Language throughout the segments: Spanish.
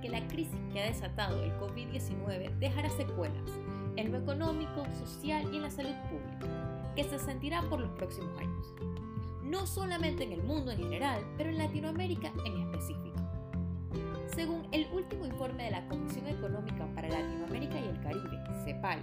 que la crisis que ha desatado el COVID-19 dejará secuelas en lo económico, social y en la salud pública, que se sentirá por los próximos años. No solamente en el mundo en general, pero en Latinoamérica en específico. Según el último informe de la Comisión Económica para Latinoamérica y el Caribe, CEPAL,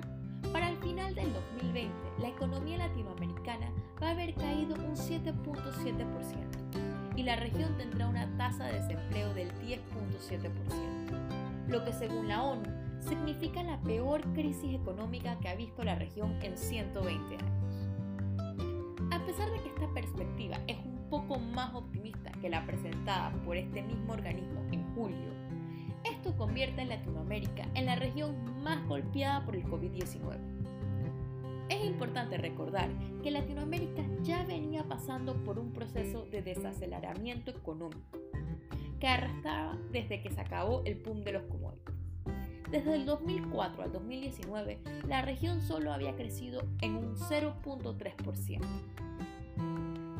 para el final del 2020, la economía latinoamericana va a haber caído un 7.7% y la región tendrá una tasa de desempleo del 10.7%, lo que según la ONU significa la peor crisis económica que ha visto la región en 120 años. A pesar de que esta perspectiva es un poco más optimista que la presentada por este mismo organismo en julio, esto convierte a Latinoamérica en la región más golpeada por el COVID-19. Es importante recordar que Latinoamérica ya venía pasando por un proceso de desaceleramiento económico que arrastraba desde que se acabó el boom de los commodities. Desde el 2004 al 2019, la región solo había crecido en un 0.3%.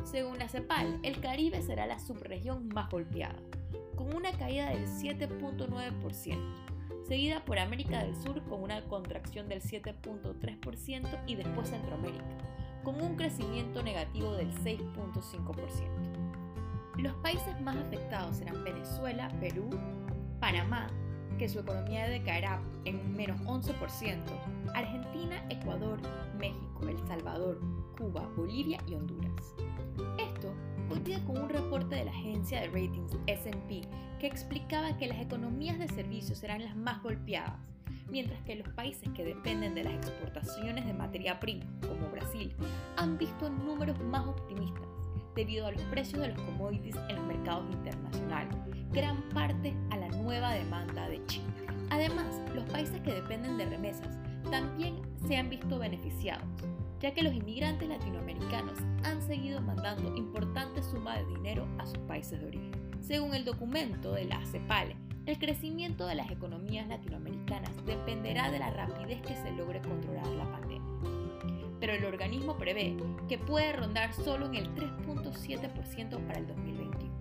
Según la CEPAL, el Caribe será la subregión más golpeada, con una caída del 7.9%, seguida por América del Sur con una contracción del 7.3% y después Centroamérica, con un crecimiento negativo del 6.5%. Los países más afectados serán Venezuela, Perú, Panamá, que su economía decaerá en un menos 11%, Argentina, Ecuador, México, El Salvador, Cuba, Bolivia y Honduras. Esto coincide con un reporte de la agencia de ratings SP que explicaba que las economías de servicios serán las más golpeadas, mientras que los países que dependen de las exportaciones de materia prima, como Brasil, han visto números más optimistas debido a los precios de los commodities en los mercados internacionales, gran parte a la nueva demanda de China. Además, los países que dependen de remesas también se han visto beneficiados, ya que los inmigrantes latinoamericanos han seguido mandando importantes sumas de dinero a sus países de origen. Según el documento de la CEPAL, el crecimiento de las economías latinoamericanas dependerá de la rapidez que se logre controlar la pandemia. Pero el organismo prevé que puede rondar solo en el 3.7% para el 2021.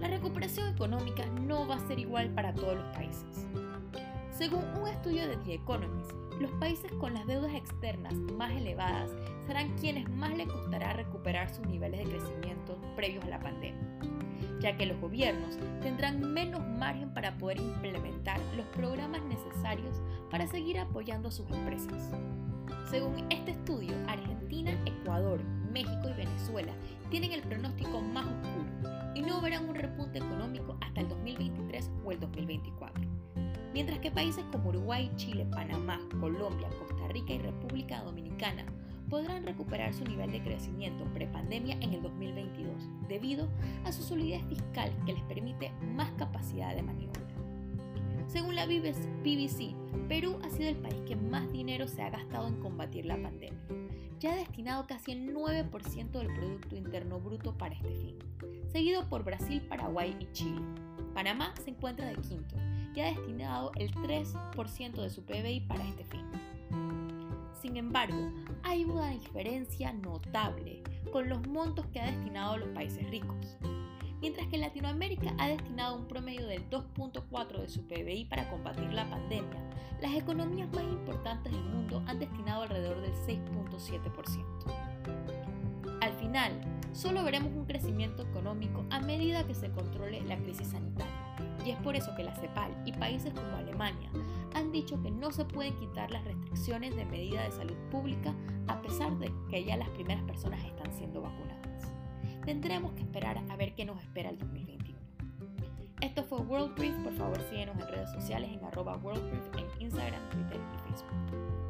La recuperación económica no va a ser igual para todos los países. Según un estudio de The Economist, los países con las deudas externas más elevadas serán quienes más le costará recuperar sus niveles de crecimiento previos a la pandemia, ya que los gobiernos tendrán menos margen para poder implementar los programas necesarios para seguir apoyando a sus empresas. Según este estudio, Argentina, Ecuador, México y Venezuela tienen el pronóstico más oscuro y no verán un repunte económico hasta el 2023 o el 2024 mientras que países como Uruguay, Chile, Panamá, Colombia, Costa Rica y República Dominicana podrán recuperar su nivel de crecimiento prepandemia en el 2022 debido a su solidez fiscal que les permite más capacidad de maniobra. Según la BBC, Perú ha sido el país que más dinero se ha gastado en combatir la pandemia. Ya ha destinado casi el 9% del Producto Interno Bruto para este fin, seguido por Brasil, Paraguay y Chile. Panamá se encuentra de quinto y ha destinado el 3% de su PBI para este fin. Sin embargo, hay una diferencia notable con los montos que ha destinado los países ricos. Mientras que Latinoamérica ha destinado un promedio del 2.4 de su PBI para combatir la pandemia, las economías más importantes del mundo han destinado alrededor del 6.7%. Al final, solo veremos un crecimiento económico a medida que se controle la crisis sanitaria. Y es por eso que la CEPAL y países como Alemania han dicho que no se pueden quitar las restricciones de medida de salud pública a pesar de que ya las primeras personas están siendo vacunadas. Tendremos que esperar a ver qué nos espera el 2021. Esto fue World por favor síguenos en redes sociales en arroba en Instagram, Twitter y Facebook.